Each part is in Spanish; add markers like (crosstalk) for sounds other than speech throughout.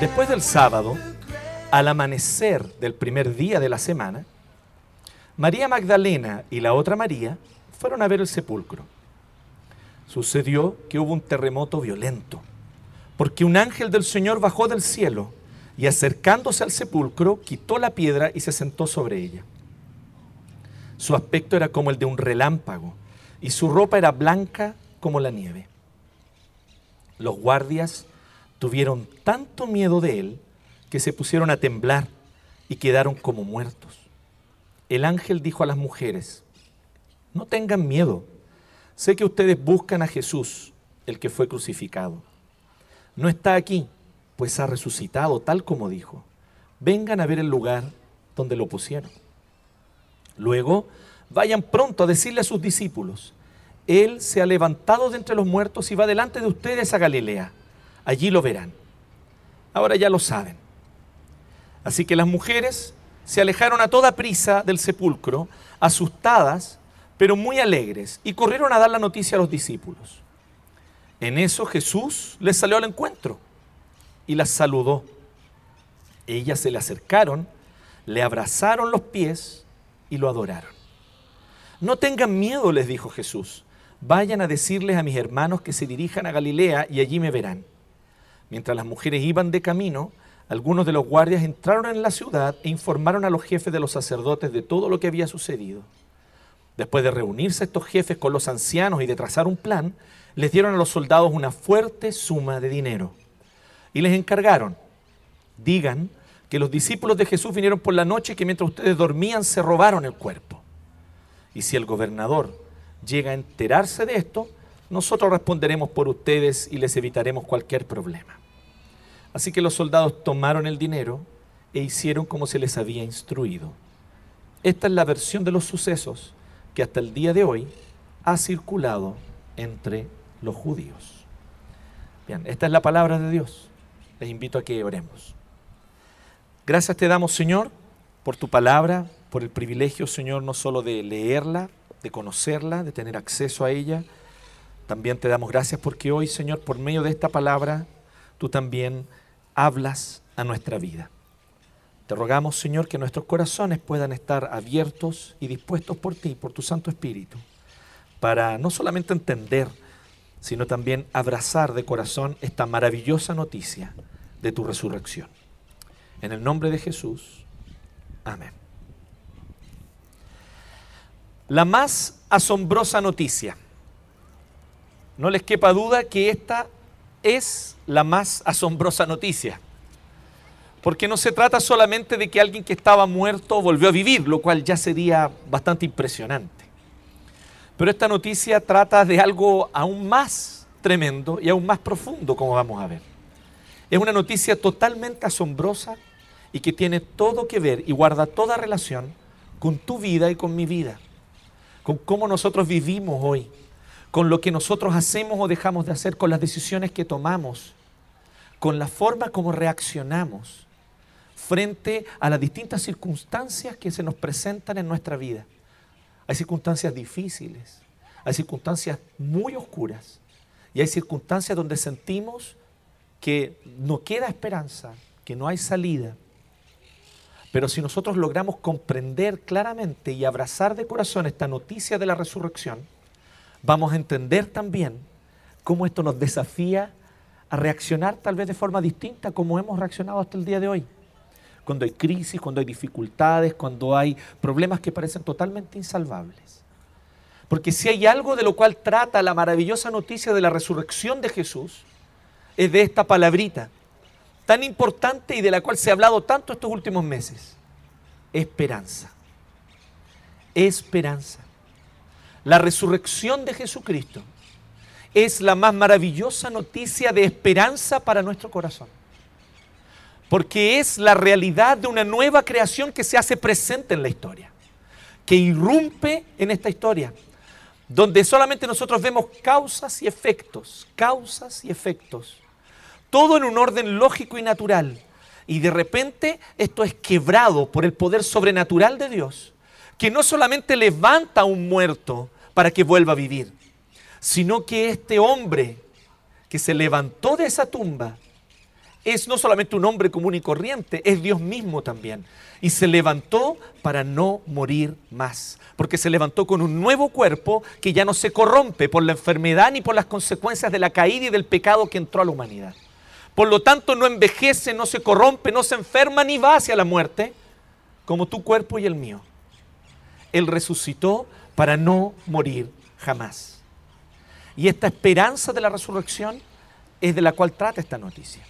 Después del sábado, al amanecer del primer día de la semana, María Magdalena y la otra María fueron a ver el sepulcro. Sucedió que hubo un terremoto violento, porque un ángel del Señor bajó del cielo y acercándose al sepulcro quitó la piedra y se sentó sobre ella. Su aspecto era como el de un relámpago y su ropa era blanca como la nieve. Los guardias tuvieron tanto miedo de él que se pusieron a temblar y quedaron como muertos. El ángel dijo a las mujeres, no tengan miedo, sé que ustedes buscan a Jesús, el que fue crucificado. No está aquí, pues ha resucitado tal como dijo. Vengan a ver el lugar donde lo pusieron. Luego, vayan pronto a decirle a sus discípulos, Él se ha levantado de entre los muertos y va delante de ustedes a Galilea. Allí lo verán. Ahora ya lo saben. Así que las mujeres se alejaron a toda prisa del sepulcro, asustadas, pero muy alegres, y corrieron a dar la noticia a los discípulos. En eso Jesús les salió al encuentro y las saludó. Ellas se le acercaron, le abrazaron los pies y lo adoraron. No tengan miedo, les dijo Jesús. Vayan a decirles a mis hermanos que se dirijan a Galilea y allí me verán. Mientras las mujeres iban de camino, algunos de los guardias entraron en la ciudad e informaron a los jefes de los sacerdotes de todo lo que había sucedido. Después de reunirse estos jefes con los ancianos y de trazar un plan, les dieron a los soldados una fuerte suma de dinero. Y les encargaron, digan que los discípulos de Jesús vinieron por la noche y que mientras ustedes dormían se robaron el cuerpo. Y si el gobernador llega a enterarse de esto, nosotros responderemos por ustedes y les evitaremos cualquier problema. Así que los soldados tomaron el dinero e hicieron como se les había instruido. Esta es la versión de los sucesos que hasta el día de hoy ha circulado entre los judíos. Bien, esta es la palabra de Dios. Les invito a que oremos. Gracias te damos, Señor, por tu palabra, por el privilegio, Señor, no solo de leerla, de conocerla, de tener acceso a ella. También te damos gracias porque hoy, Señor, por medio de esta palabra, tú también hablas a nuestra vida. Te rogamos, Señor, que nuestros corazones puedan estar abiertos y dispuestos por ti, por tu Santo Espíritu, para no solamente entender, sino también abrazar de corazón esta maravillosa noticia de tu resurrección. En el nombre de Jesús, amén. La más asombrosa noticia. No les quepa duda que esta es la más asombrosa noticia. Porque no se trata solamente de que alguien que estaba muerto volvió a vivir, lo cual ya sería bastante impresionante. Pero esta noticia trata de algo aún más tremendo y aún más profundo, como vamos a ver. Es una noticia totalmente asombrosa y que tiene todo que ver y guarda toda relación con tu vida y con mi vida, con cómo nosotros vivimos hoy, con lo que nosotros hacemos o dejamos de hacer, con las decisiones que tomamos, con la forma como reaccionamos frente a las distintas circunstancias que se nos presentan en nuestra vida. Hay circunstancias difíciles, hay circunstancias muy oscuras y hay circunstancias donde sentimos que no queda esperanza, que no hay salida. Pero si nosotros logramos comprender claramente y abrazar de corazón esta noticia de la resurrección, vamos a entender también cómo esto nos desafía a reaccionar tal vez de forma distinta como hemos reaccionado hasta el día de hoy. Cuando hay crisis, cuando hay dificultades, cuando hay problemas que parecen totalmente insalvables. Porque si hay algo de lo cual trata la maravillosa noticia de la resurrección de Jesús, es de esta palabrita tan importante y de la cual se ha hablado tanto estos últimos meses. Esperanza. Esperanza. La resurrección de Jesucristo es la más maravillosa noticia de esperanza para nuestro corazón. Porque es la realidad de una nueva creación que se hace presente en la historia, que irrumpe en esta historia, donde solamente nosotros vemos causas y efectos, causas y efectos, todo en un orden lógico y natural. Y de repente esto es quebrado por el poder sobrenatural de Dios, que no solamente levanta a un muerto para que vuelva a vivir, sino que este hombre que se levantó de esa tumba es no solamente un hombre común y corriente, es Dios mismo también. Y se levantó para no morir más, porque se levantó con un nuevo cuerpo que ya no se corrompe por la enfermedad ni por las consecuencias de la caída y del pecado que entró a la humanidad. Por lo tanto, no envejece, no se corrompe, no se enferma ni va hacia la muerte, como tu cuerpo y el mío. Él resucitó para no morir jamás. Y esta esperanza de la resurrección es de la cual trata esta noticia.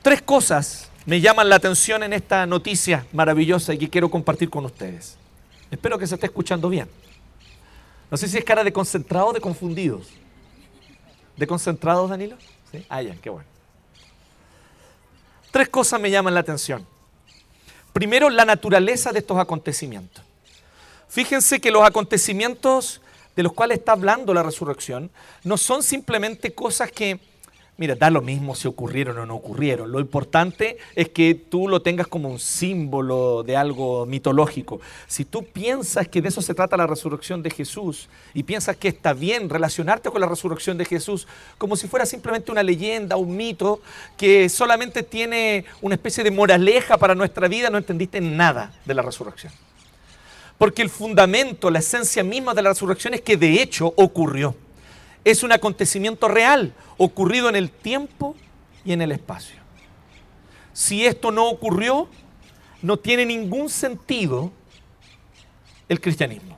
Tres cosas me llaman la atención en esta noticia maravillosa y que quiero compartir con ustedes. Espero que se esté escuchando bien. No sé si es cara de concentrado o de confundidos. ¿De concentrados, Danilo? ¿Sí? Ah, ya, qué bueno. Tres cosas me llaman la atención. Primero, la naturaleza de estos acontecimientos. Fíjense que los acontecimientos de los cuales está hablando la resurrección no son simplemente cosas que, mira, da lo mismo si ocurrieron o no ocurrieron. Lo importante es que tú lo tengas como un símbolo de algo mitológico. Si tú piensas que de eso se trata la resurrección de Jesús y piensas que está bien relacionarte con la resurrección de Jesús como si fuera simplemente una leyenda, un mito que solamente tiene una especie de moraleja para nuestra vida, no entendiste nada de la resurrección. Porque el fundamento, la esencia misma de la resurrección es que de hecho ocurrió. Es un acontecimiento real, ocurrido en el tiempo y en el espacio. Si esto no ocurrió, no tiene ningún sentido el cristianismo.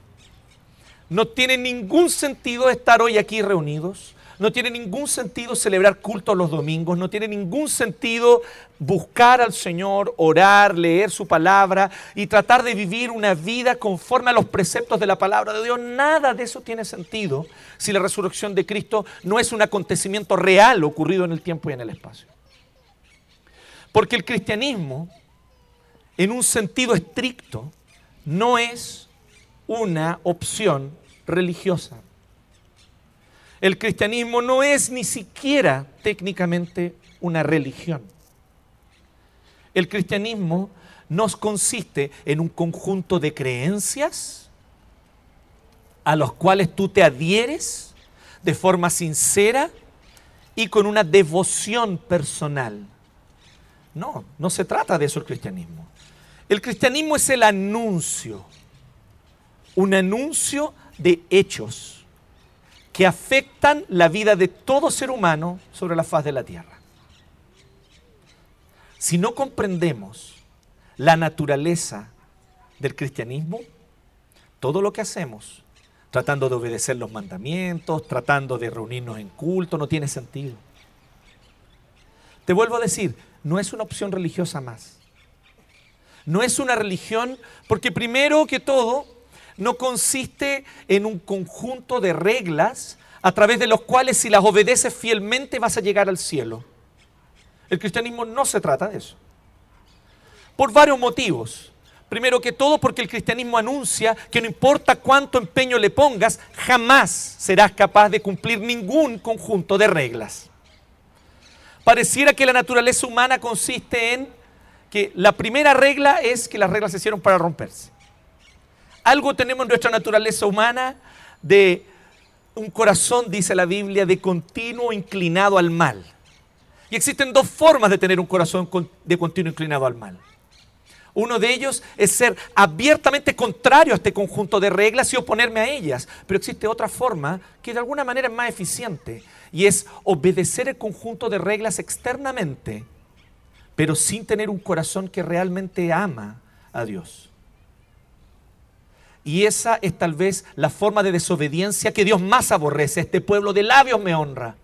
No tiene ningún sentido estar hoy aquí reunidos. No tiene ningún sentido celebrar cultos los domingos, no tiene ningún sentido buscar al Señor, orar, leer su palabra y tratar de vivir una vida conforme a los preceptos de la palabra de Dios. Nada de eso tiene sentido si la resurrección de Cristo no es un acontecimiento real ocurrido en el tiempo y en el espacio. Porque el cristianismo, en un sentido estricto, no es una opción religiosa. El cristianismo no es ni siquiera técnicamente una religión. El cristianismo nos consiste en un conjunto de creencias a los cuales tú te adhieres de forma sincera y con una devoción personal. No, no se trata de eso el cristianismo. El cristianismo es el anuncio, un anuncio de hechos que afectan la vida de todo ser humano sobre la faz de la tierra. Si no comprendemos la naturaleza del cristianismo, todo lo que hacemos, tratando de obedecer los mandamientos, tratando de reunirnos en culto, no tiene sentido. Te vuelvo a decir, no es una opción religiosa más. No es una religión porque primero que todo no consiste en un conjunto de reglas a través de los cuales si las obedeces fielmente vas a llegar al cielo. El cristianismo no se trata de eso. Por varios motivos. Primero que todo porque el cristianismo anuncia que no importa cuánto empeño le pongas, jamás serás capaz de cumplir ningún conjunto de reglas. Pareciera que la naturaleza humana consiste en que la primera regla es que las reglas se hicieron para romperse. Algo tenemos en nuestra naturaleza humana de un corazón, dice la Biblia, de continuo inclinado al mal. Y existen dos formas de tener un corazón de continuo inclinado al mal. Uno de ellos es ser abiertamente contrario a este conjunto de reglas y oponerme a ellas. Pero existe otra forma que de alguna manera es más eficiente y es obedecer el conjunto de reglas externamente, pero sin tener un corazón que realmente ama a Dios. Y esa es tal vez la forma de desobediencia que Dios más aborrece. Este pueblo de labios me honra,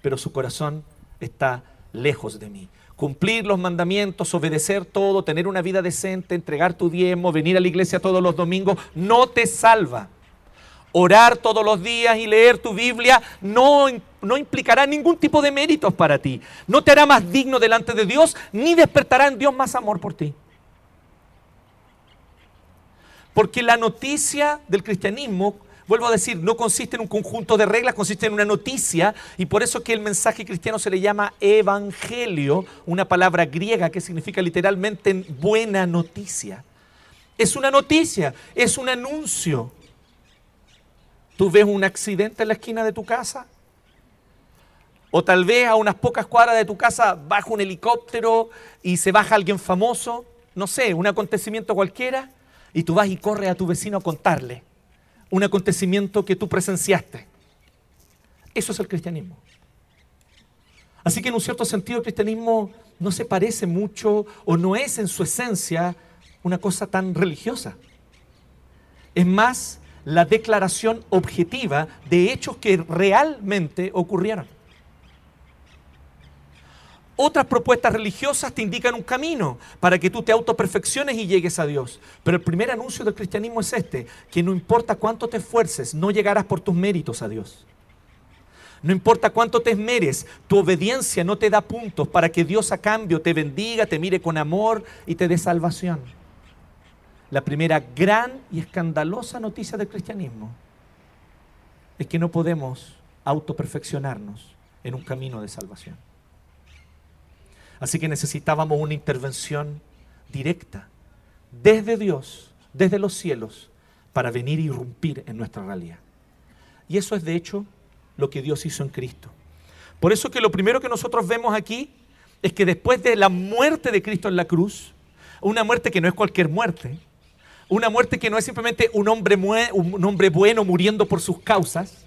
pero su corazón está lejos de mí. Cumplir los mandamientos, obedecer todo, tener una vida decente, entregar tu diezmo, venir a la iglesia todos los domingos, no te salva. Orar todos los días y leer tu Biblia no, no implicará ningún tipo de méritos para ti. No te hará más digno delante de Dios, ni despertará en Dios más amor por ti. Porque la noticia del cristianismo, vuelvo a decir, no consiste en un conjunto de reglas, consiste en una noticia. Y por eso que el mensaje cristiano se le llama evangelio, una palabra griega que significa literalmente buena noticia. Es una noticia, es un anuncio. Tú ves un accidente en la esquina de tu casa. O tal vez a unas pocas cuadras de tu casa baja un helicóptero y se baja alguien famoso. No sé, un acontecimiento cualquiera. Y tú vas y corres a tu vecino a contarle un acontecimiento que tú presenciaste. Eso es el cristianismo. Así que en un cierto sentido el cristianismo no se parece mucho o no es en su esencia una cosa tan religiosa. Es más la declaración objetiva de hechos que realmente ocurrieron. Otras propuestas religiosas te indican un camino para que tú te autoperfecciones y llegues a Dios. Pero el primer anuncio del cristianismo es este, que no importa cuánto te esfuerces, no llegarás por tus méritos a Dios. No importa cuánto te esmeres, tu obediencia no te da puntos para que Dios a cambio te bendiga, te mire con amor y te dé salvación. La primera gran y escandalosa noticia del cristianismo es que no podemos autoperfeccionarnos en un camino de salvación. Así que necesitábamos una intervención directa desde Dios, desde los cielos, para venir y irrumpir en nuestra realidad. Y eso es de hecho lo que Dios hizo en Cristo. Por eso que lo primero que nosotros vemos aquí es que después de la muerte de Cristo en la cruz, una muerte que no es cualquier muerte, una muerte que no es simplemente un hombre, un hombre bueno muriendo por sus causas,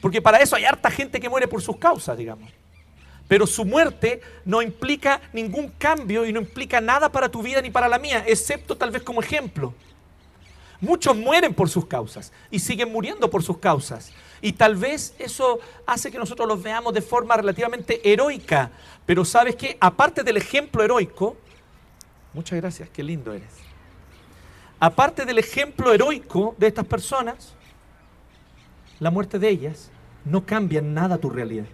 porque para eso hay harta gente que muere por sus causas, digamos. Pero su muerte no implica ningún cambio y no implica nada para tu vida ni para la mía, excepto tal vez como ejemplo. Muchos mueren por sus causas y siguen muriendo por sus causas. Y tal vez eso hace que nosotros los veamos de forma relativamente heroica. Pero sabes que, aparte del ejemplo heroico, muchas gracias, qué lindo eres. Aparte del ejemplo heroico de estas personas, la muerte de ellas no cambia nada tu realidad.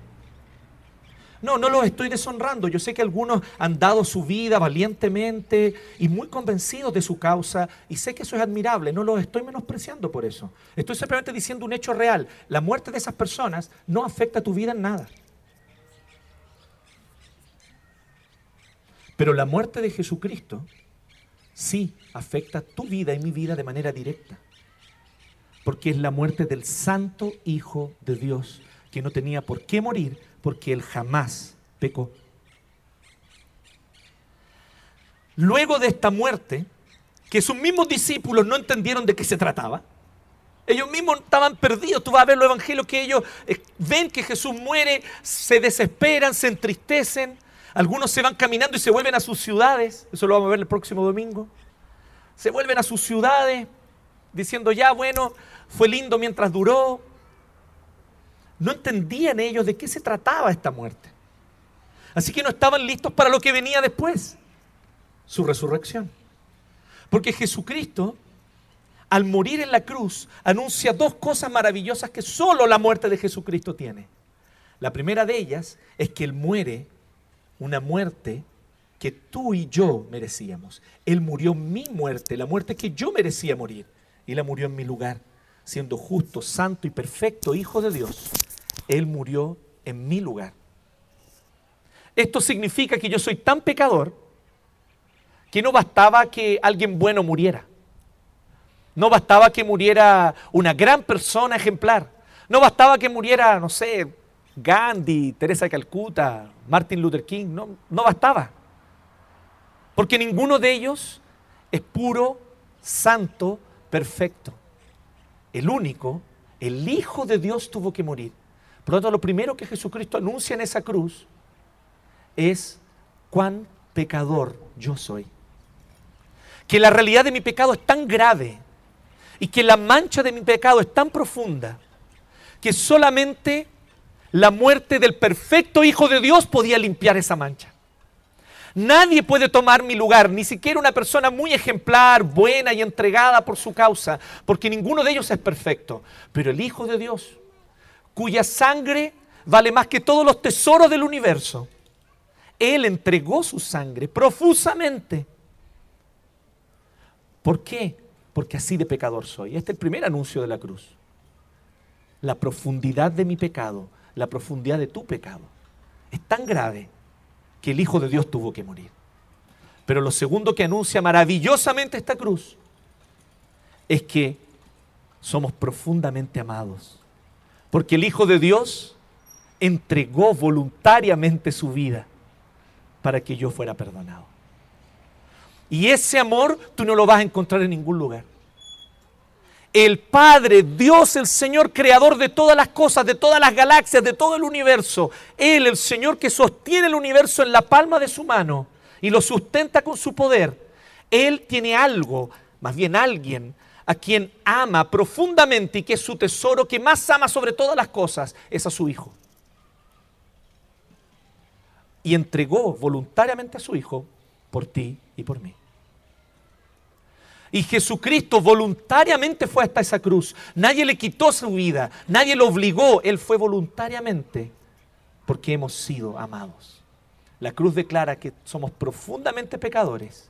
No, no los estoy deshonrando. Yo sé que algunos han dado su vida valientemente y muy convencidos de su causa y sé que eso es admirable. No los estoy menospreciando por eso. Estoy simplemente diciendo un hecho real. La muerte de esas personas no afecta tu vida en nada. Pero la muerte de Jesucristo sí afecta tu vida y mi vida de manera directa. Porque es la muerte del Santo Hijo de Dios que no tenía por qué morir porque él jamás pecó. Luego de esta muerte, que sus mismos discípulos no entendieron de qué se trataba, ellos mismos estaban perdidos. Tú vas a ver los evangelios que ellos eh, ven que Jesús muere, se desesperan, se entristecen. Algunos se van caminando y se vuelven a sus ciudades. Eso lo vamos a ver el próximo domingo. Se vuelven a sus ciudades diciendo, ya bueno, fue lindo mientras duró, no entendían ellos de qué se trataba esta muerte. Así que no estaban listos para lo que venía después, su resurrección. Porque Jesucristo, al morir en la cruz, anuncia dos cosas maravillosas que solo la muerte de Jesucristo tiene. La primera de ellas es que Él muere una muerte que tú y yo merecíamos. Él murió mi muerte, la muerte que yo merecía morir, y la murió en mi lugar, siendo justo, santo y perfecto Hijo de Dios él murió en mi lugar. Esto significa que yo soy tan pecador que no bastaba que alguien bueno muriera. No bastaba que muriera una gran persona ejemplar. No bastaba que muriera, no sé, Gandhi, Teresa de Calcuta, Martin Luther King. No, no bastaba. Porque ninguno de ellos es puro, santo, perfecto. El único, el Hijo de Dios tuvo que morir. Por lo tanto, lo primero que Jesucristo anuncia en esa cruz es cuán pecador yo soy. Que la realidad de mi pecado es tan grave y que la mancha de mi pecado es tan profunda que solamente la muerte del perfecto Hijo de Dios podía limpiar esa mancha. Nadie puede tomar mi lugar, ni siquiera una persona muy ejemplar, buena y entregada por su causa, porque ninguno de ellos es perfecto. Pero el Hijo de Dios cuya sangre vale más que todos los tesoros del universo. Él entregó su sangre profusamente. ¿Por qué? Porque así de pecador soy. Este es el primer anuncio de la cruz. La profundidad de mi pecado, la profundidad de tu pecado, es tan grave que el Hijo de Dios tuvo que morir. Pero lo segundo que anuncia maravillosamente esta cruz es que somos profundamente amados. Porque el Hijo de Dios entregó voluntariamente su vida para que yo fuera perdonado. Y ese amor tú no lo vas a encontrar en ningún lugar. El Padre, Dios, el Señor, creador de todas las cosas, de todas las galaxias, de todo el universo. Él, el Señor que sostiene el universo en la palma de su mano y lo sustenta con su poder. Él tiene algo, más bien alguien, a quien ama profundamente y que es su tesoro, que más ama sobre todas las cosas, es a su Hijo. Y entregó voluntariamente a su Hijo por ti y por mí. Y Jesucristo voluntariamente fue hasta esa cruz. Nadie le quitó su vida, nadie lo obligó, Él fue voluntariamente porque hemos sido amados. La cruz declara que somos profundamente pecadores,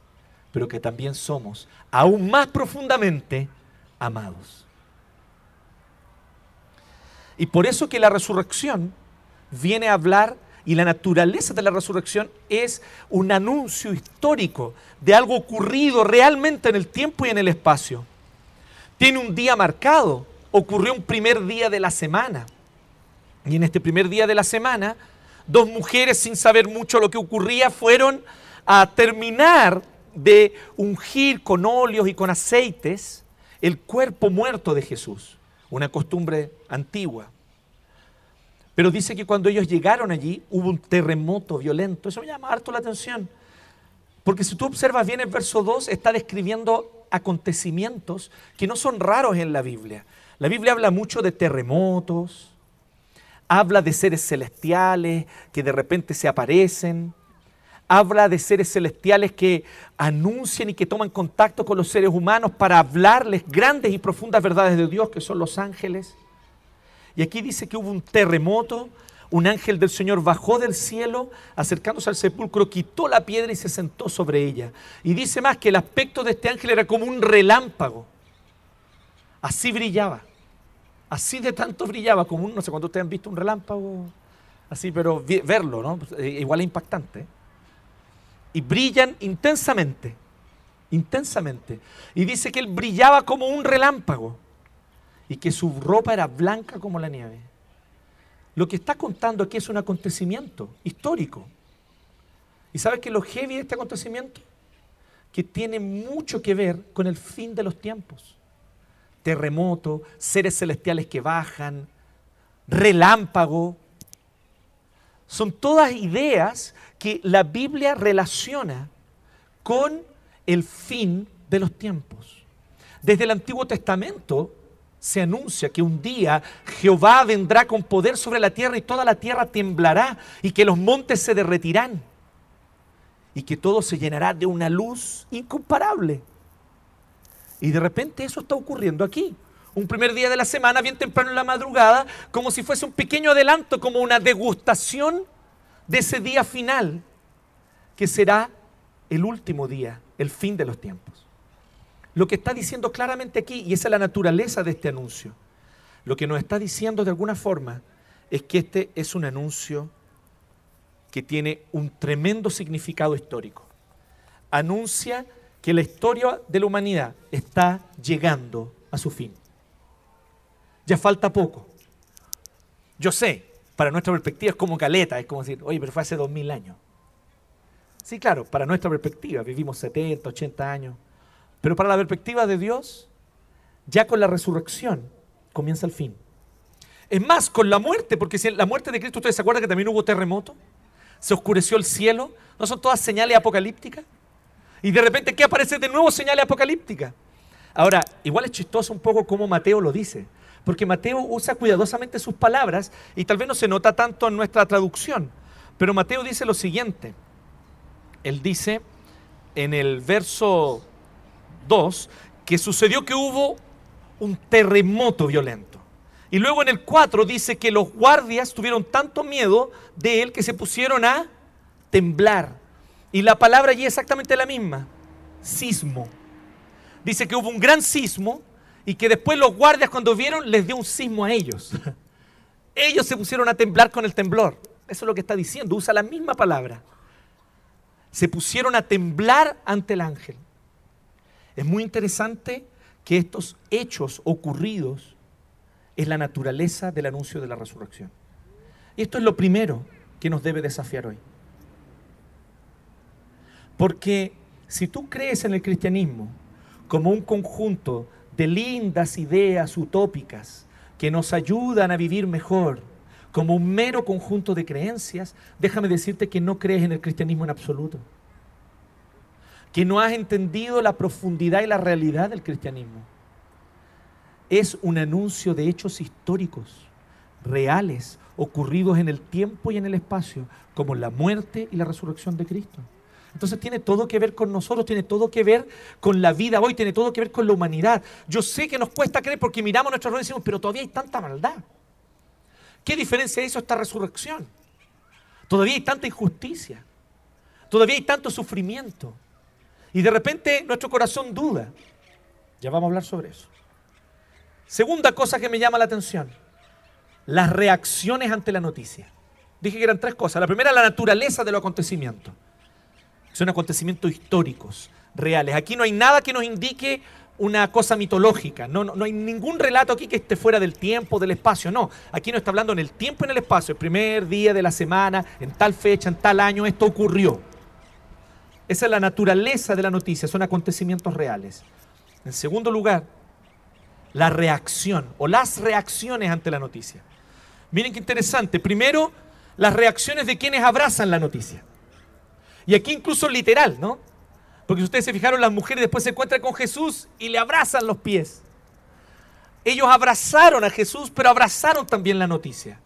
pero que también somos aún más profundamente amados. Y por eso que la resurrección viene a hablar y la naturaleza de la resurrección es un anuncio histórico de algo ocurrido realmente en el tiempo y en el espacio. Tiene un día marcado, ocurrió un primer día de la semana. Y en este primer día de la semana, dos mujeres sin saber mucho lo que ocurría fueron a terminar de ungir con óleos y con aceites el cuerpo muerto de Jesús, una costumbre antigua. Pero dice que cuando ellos llegaron allí hubo un terremoto violento. Eso me llama harto la atención. Porque si tú observas bien el verso 2, está describiendo acontecimientos que no son raros en la Biblia. La Biblia habla mucho de terremotos, habla de seres celestiales que de repente se aparecen, habla de seres celestiales que anuncian y que toman contacto con los seres humanos para hablarles grandes y profundas verdades de Dios, que son los ángeles. Y aquí dice que hubo un terremoto, un ángel del Señor bajó del cielo, acercándose al sepulcro, quitó la piedra y se sentó sobre ella. Y dice más que el aspecto de este ángel era como un relámpago. Así brillaba. Así de tanto brillaba, como un, no sé cuánto ustedes han visto un relámpago, así, pero verlo, ¿no? Eh, igual es impactante. Y brillan intensamente, intensamente. Y dice que él brillaba como un relámpago y que su ropa era blanca como la nieve. Lo que está contando aquí es un acontecimiento histórico. ¿Y sabes qué es lo heavy de este acontecimiento? Que tiene mucho que ver con el fin de los tiempos. Terremoto, seres celestiales que bajan, relámpago. Son todas ideas que la Biblia relaciona con el fin de los tiempos. Desde el Antiguo Testamento se anuncia que un día Jehová vendrá con poder sobre la tierra y toda la tierra temblará y que los montes se derretirán y que todo se llenará de una luz incomparable. Y de repente eso está ocurriendo aquí. Un primer día de la semana, bien temprano en la madrugada, como si fuese un pequeño adelanto, como una degustación de ese día final, que será el último día, el fin de los tiempos lo que está diciendo claramente aquí, y esa es la naturaleza de este anuncio, lo que nos está diciendo de alguna forma es que este es un anuncio que tiene un tremendo significado histórico. Anuncia que la historia de la humanidad está llegando a su fin. Ya falta poco. Yo sé, para nuestra perspectiva es como caleta, es como decir, oye, pero fue hace dos mil años. Sí, claro, para nuestra perspectiva, vivimos 70, 80 años. Pero para la perspectiva de Dios, ya con la resurrección comienza el fin. Es más, con la muerte, porque si la muerte de Cristo, ¿ustedes se acuerdan que también hubo terremoto? Se oscureció el cielo. ¿No son todas señales apocalípticas? Y de repente, ¿qué aparece de nuevo señales apocalípticas? Ahora, igual es chistoso un poco cómo Mateo lo dice, porque Mateo usa cuidadosamente sus palabras y tal vez no se nota tanto en nuestra traducción, pero Mateo dice lo siguiente. Él dice en el verso 2, que sucedió que hubo un terremoto violento. Y luego en el 4 dice que los guardias tuvieron tanto miedo de él que se pusieron a temblar. Y la palabra allí es exactamente la misma, sismo. Dice que hubo un gran sismo y que después los guardias cuando vieron les dio un sismo a ellos. (laughs) Ellos se pusieron a temblar con el temblor. Eso es lo que está diciendo, usa la misma palabra. Se pusieron a temblar ante el ángel. Es muy interesante que estos hechos ocurridos es la naturaleza del anuncio de la resurrección. Y esto es lo primero que nos debe desafiar hoy. Porque si tú crees en el cristianismo como un conjunto de lindas ideas utópicas que nos ayudan a vivir mejor, como un mero conjunto de creencias, déjame decirte que no crees en el cristianismo en absoluto. Que no has entendido la profundidad y la realidad del cristianismo. Es un anuncio de hechos históricos, reales, ocurridos en el tiempo y en el espacio, como la muerte y la resurrección de Cristo. Entonces tiene todo que ver con nosotros, tiene todo que ver con la vida hoy, tiene todo que ver con la humanidad. Yo sé que nos cuesta creer porque miramos nuestro rol y decimos, pero todavía hay tanta maldad. ¿Qué diferencia hizo esta resurrección? Todavía hay tanta injusticia. Todavía hay tanto sufrimiento. Y de repente nuestro corazón duda. Ya vamos a hablar sobre eso. Segunda cosa que me llama la atención. Las reacciones ante la noticia. Dije que eran tres cosas. La primera, la naturaleza de los acontecimientos. Son acontecimientos históricos, reales. Aquí no hay nada que nos indique una cosa mitológica. No, no, hay ningún relato aquí que esté fuera del tiempo, del espacio. No, aquí no está hablando en el tiempo y en el espacio. El primer día de la semana, en tal fecha, en tal año, esto ocurrió. Esa es la naturaleza de la noticia, son acontecimientos reales. En segundo lugar, la reacción o las reacciones ante la noticia. Miren qué interesante. Primero, las reacciones de quienes abrazan la noticia. Y aquí incluso literal, ¿no? Porque si ustedes se fijaron, las mujeres después se encuentran con Jesús y le abrazan los pies. Ellos abrazaron a Jesús, pero abrazaron también la noticia.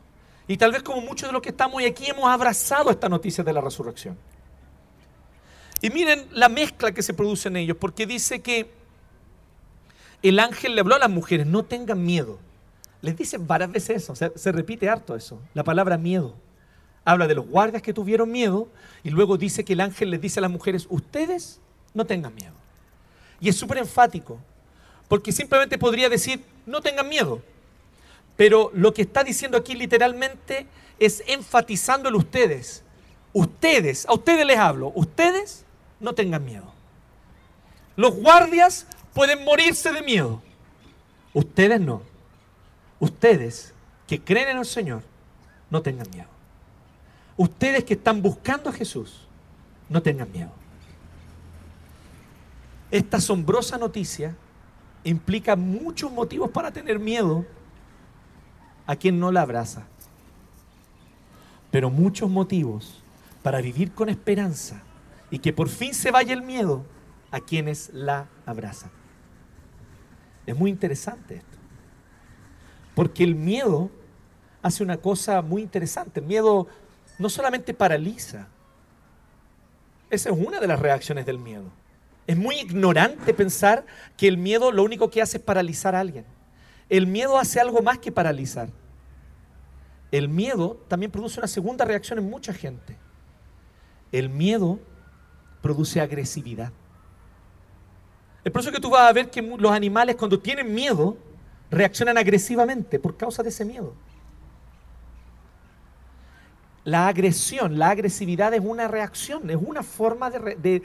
Y tal vez como muchos de los que estamos hoy aquí hemos abrazado esta noticia de la resurrección. Y miren la mezcla que se produce en ellos, porque dice que el ángel le habló a las mujeres, no tengan miedo. Les dice varias veces eso, se repite harto eso, la palabra miedo. Habla de los guardias que tuvieron miedo y luego dice que el ángel les dice a las mujeres, ustedes no tengan miedo. Y es súper enfático, porque simplemente podría decir, no tengan miedo. Pero lo que está diciendo aquí literalmente es enfatizándolo ustedes. Ustedes, a ustedes les hablo, ustedes no tengan miedo. Los guardias pueden morirse de miedo. Ustedes no. Ustedes que creen en el Señor, no tengan miedo. Ustedes que están buscando a Jesús, no tengan miedo. Esta asombrosa noticia implica muchos motivos para tener miedo a quien no la abraza, pero muchos motivos para vivir con esperanza y que por fin se vaya el miedo a quienes la abrazan. Es muy interesante esto, porque el miedo hace una cosa muy interesante. El miedo no solamente paraliza, esa es una de las reacciones del miedo es muy ignorante pensar que el miedo lo único que hace es paralizar a alguien. El miedo hace algo más que paralizar. El miedo también produce una segunda reacción en mucha gente. El miedo produce agresividad. Es por eso que tú vas a ver que los animales cuando tienen miedo reaccionan agresivamente por causa de ese miedo. La agresión, la agresividad es una reacción, es una forma de,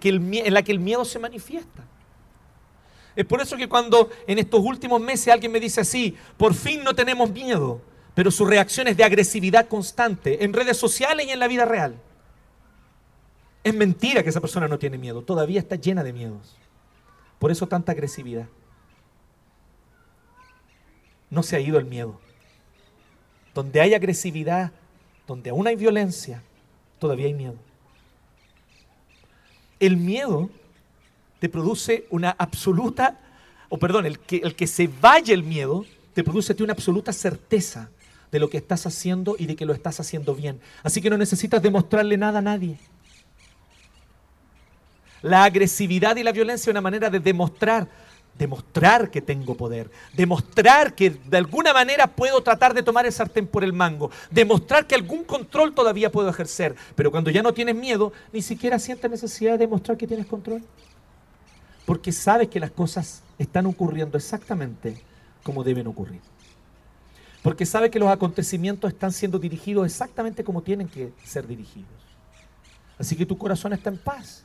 que en la que el miedo se manifiesta. Es por eso que cuando en estos últimos meses alguien me dice así, por fin no tenemos miedo, pero su reacción es de agresividad constante en redes sociales y en la vida real. Es mentira que esa persona no tiene miedo, todavía está llena de miedos. Por eso tanta agresividad. No se ha ido el miedo. Donde hay agresividad, donde aún hay violencia, todavía hay miedo. El miedo te produce una absoluta, o perdón, el que, el que se vaya el miedo, te produce una absoluta certeza de lo que estás haciendo y de que lo estás haciendo bien. Así que no necesitas demostrarle nada a nadie. La agresividad y la violencia es una manera de demostrar demostrar que tengo poder, demostrar que de alguna manera puedo tratar de tomar el sartén por el mango, demostrar que algún control todavía puedo ejercer, pero cuando ya no tienes miedo, ni siquiera sientes necesidad de demostrar que tienes control, porque sabes que las cosas están ocurriendo exactamente como deben ocurrir, porque sabes que los acontecimientos están siendo dirigidos exactamente como tienen que ser dirigidos, así que tu corazón está en paz.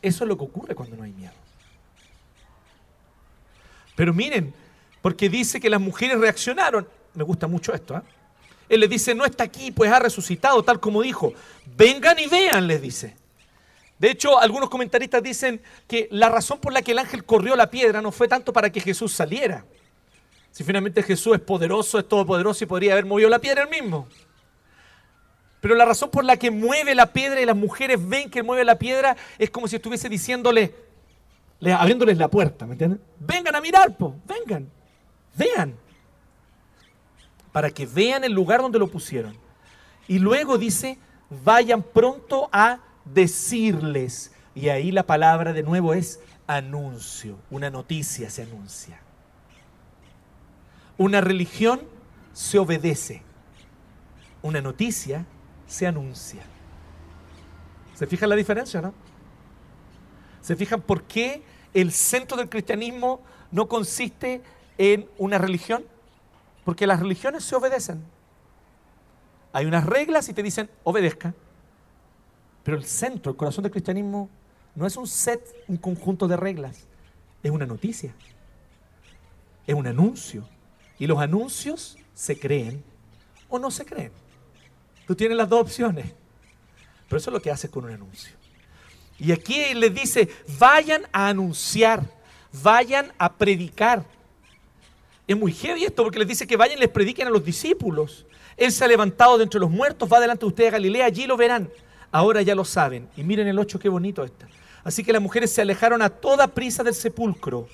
Eso es lo que ocurre cuando no hay miedo. Pero miren, porque dice que las mujeres reaccionaron. Me gusta mucho esto. ¿eh? Él les dice, no está aquí, pues ha resucitado, tal como dijo. Vengan y vean, les dice. De hecho, algunos comentaristas dicen que la razón por la que el ángel corrió la piedra no fue tanto para que Jesús saliera. Si finalmente Jesús es poderoso, es todopoderoso y podría haber movido la piedra él mismo. Pero la razón por la que mueve la piedra y las mujeres ven que mueve la piedra es como si estuviese diciéndole, abriéndoles la puerta, ¿me entienden? Vengan a mirar, po, vengan, vean. Para que vean el lugar donde lo pusieron. Y luego dice, vayan pronto a decirles. Y ahí la palabra de nuevo es anuncio. Una noticia se anuncia. Una religión se obedece. Una noticia se anuncia. ¿Se fijan la diferencia, no? ¿Se fijan por qué el centro del cristianismo no consiste en una religión? Porque las religiones se obedecen. Hay unas reglas y te dicen, obedezca. Pero el centro, el corazón del cristianismo, no es un set, un conjunto de reglas. Es una noticia. Es un anuncio. Y los anuncios se creen o no se creen. Tú tienes las dos opciones. Pero eso es lo que haces con un anuncio. Y aquí les dice, vayan a anunciar, vayan a predicar. Es muy heavy esto porque les dice que vayan y les prediquen a los discípulos. Él se ha levantado de entre los muertos, va delante de ustedes a Galilea, allí lo verán. Ahora ya lo saben. Y miren el 8, qué bonito está. Así que las mujeres se alejaron a toda prisa del sepulcro.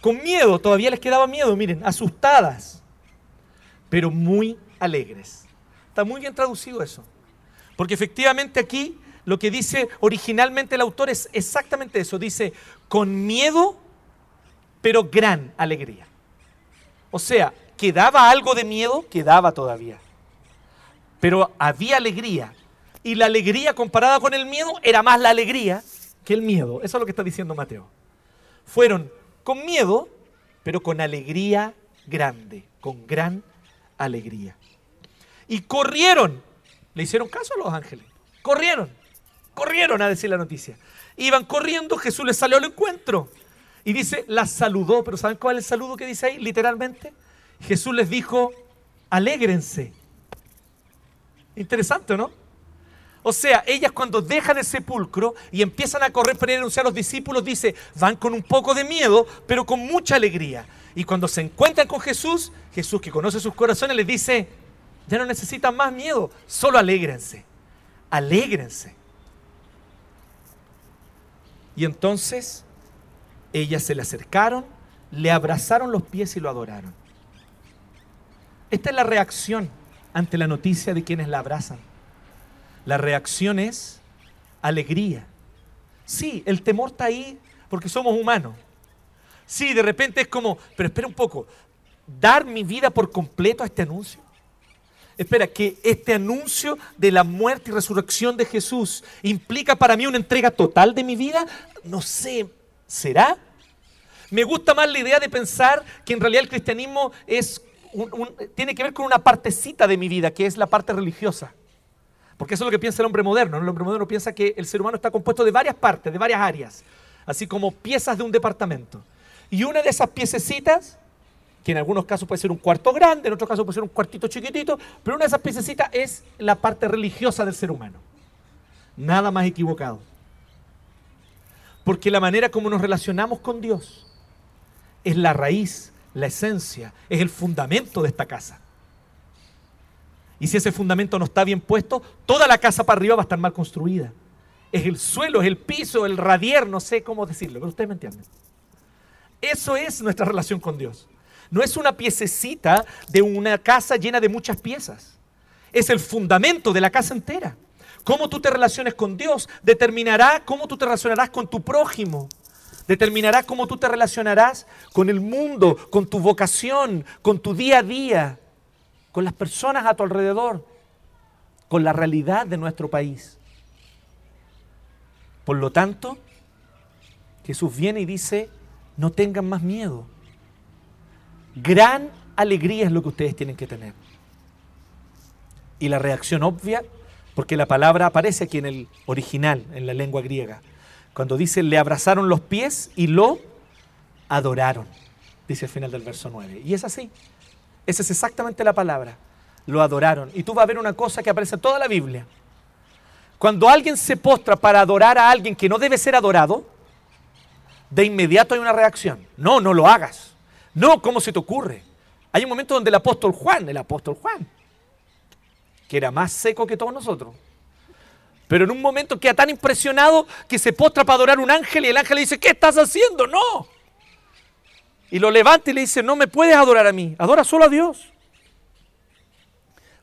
Con miedo, todavía les quedaba miedo, miren, asustadas, pero muy alegres. Está muy bien traducido eso. Porque efectivamente aquí lo que dice originalmente el autor es exactamente eso. Dice, con miedo, pero gran alegría. O sea, quedaba algo de miedo, quedaba todavía. Pero había alegría, y la alegría comparada con el miedo era más la alegría que el miedo. Eso es lo que está diciendo Mateo. Fueron con miedo, pero con alegría grande, con gran alegría. Y corrieron, le hicieron caso a los ángeles, corrieron, corrieron a decir la noticia. Iban corriendo, Jesús les salió al encuentro. Y dice, las saludó, pero ¿saben cuál es el saludo que dice ahí? Literalmente, Jesús les dijo, alégrense. Interesante, ¿no? O sea, ellas cuando dejan el sepulcro y empiezan a correr para ir a anunciar a los discípulos, dice, van con un poco de miedo, pero con mucha alegría. Y cuando se encuentran con Jesús, Jesús que conoce sus corazones les dice, ya no necesitan más miedo, solo alégrense, alégrense. Y entonces ellas se le acercaron, le abrazaron los pies y lo adoraron. Esta es la reacción ante la noticia de quienes la abrazan. La reacción es alegría. Sí, el temor está ahí porque somos humanos. Sí, de repente es como, pero espera un poco, dar mi vida por completo a este anuncio. Espera, que este anuncio de la muerte y resurrección de Jesús implica para mí una entrega total de mi vida. No sé, ¿será? Me gusta más la idea de pensar que en realidad el cristianismo es tiene que ver con una partecita de mi vida, que es la parte religiosa. Porque eso es lo que piensa el hombre moderno. El hombre moderno piensa que el ser humano está compuesto de varias partes, de varias áreas, así como piezas de un departamento. Y una de esas piececitas, que en algunos casos puede ser un cuarto grande, en otros casos puede ser un cuartito chiquitito, pero una de esas piececitas es la parte religiosa del ser humano. Nada más equivocado. Porque la manera como nos relacionamos con Dios es la raíz, la esencia, es el fundamento de esta casa. Y si ese fundamento no está bien puesto, toda la casa para arriba va a estar mal construida. Es el suelo, es el piso, el radier, no sé cómo decirlo, pero ustedes me entienden. Eso es nuestra relación con Dios. No es una piececita de una casa llena de muchas piezas. Es el fundamento de la casa entera. Cómo tú te relaciones con Dios determinará cómo tú te relacionarás con tu prójimo. Determinará cómo tú te relacionarás con el mundo, con tu vocación, con tu día a día con las personas a tu alrededor, con la realidad de nuestro país. Por lo tanto, Jesús viene y dice, no tengan más miedo. Gran alegría es lo que ustedes tienen que tener. Y la reacción obvia, porque la palabra aparece aquí en el original, en la lengua griega, cuando dice, le abrazaron los pies y lo adoraron. dice el final del verso 9. Y es así. Esa es exactamente la palabra. Lo adoraron. Y tú vas a ver una cosa que aparece en toda la Biblia. Cuando alguien se postra para adorar a alguien que no debe ser adorado, de inmediato hay una reacción. No, no lo hagas. No, ¿cómo se te ocurre? Hay un momento donde el apóstol Juan, el apóstol Juan, que era más seco que todos nosotros, pero en un momento queda tan impresionado que se postra para adorar a un ángel y el ángel le dice, ¿qué estás haciendo? No. Y lo levanta y le dice, no me puedes adorar a mí, adora solo a Dios.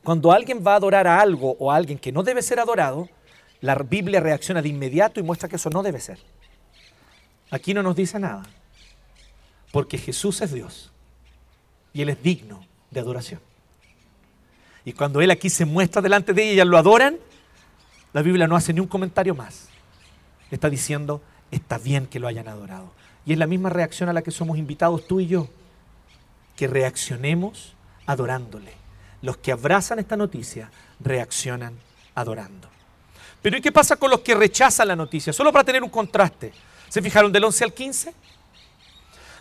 Cuando alguien va a adorar a algo o a alguien que no debe ser adorado, la Biblia reacciona de inmediato y muestra que eso no debe ser. Aquí no nos dice nada, porque Jesús es Dios y Él es digno de adoración. Y cuando Él aquí se muestra delante de ellas, lo adoran, la Biblia no hace ni un comentario más. Está diciendo, está bien que lo hayan adorado. Y es la misma reacción a la que somos invitados tú y yo, que reaccionemos adorándole. Los que abrazan esta noticia reaccionan adorando. Pero ¿y qué pasa con los que rechazan la noticia? Solo para tener un contraste. ¿Se fijaron del 11 al 15?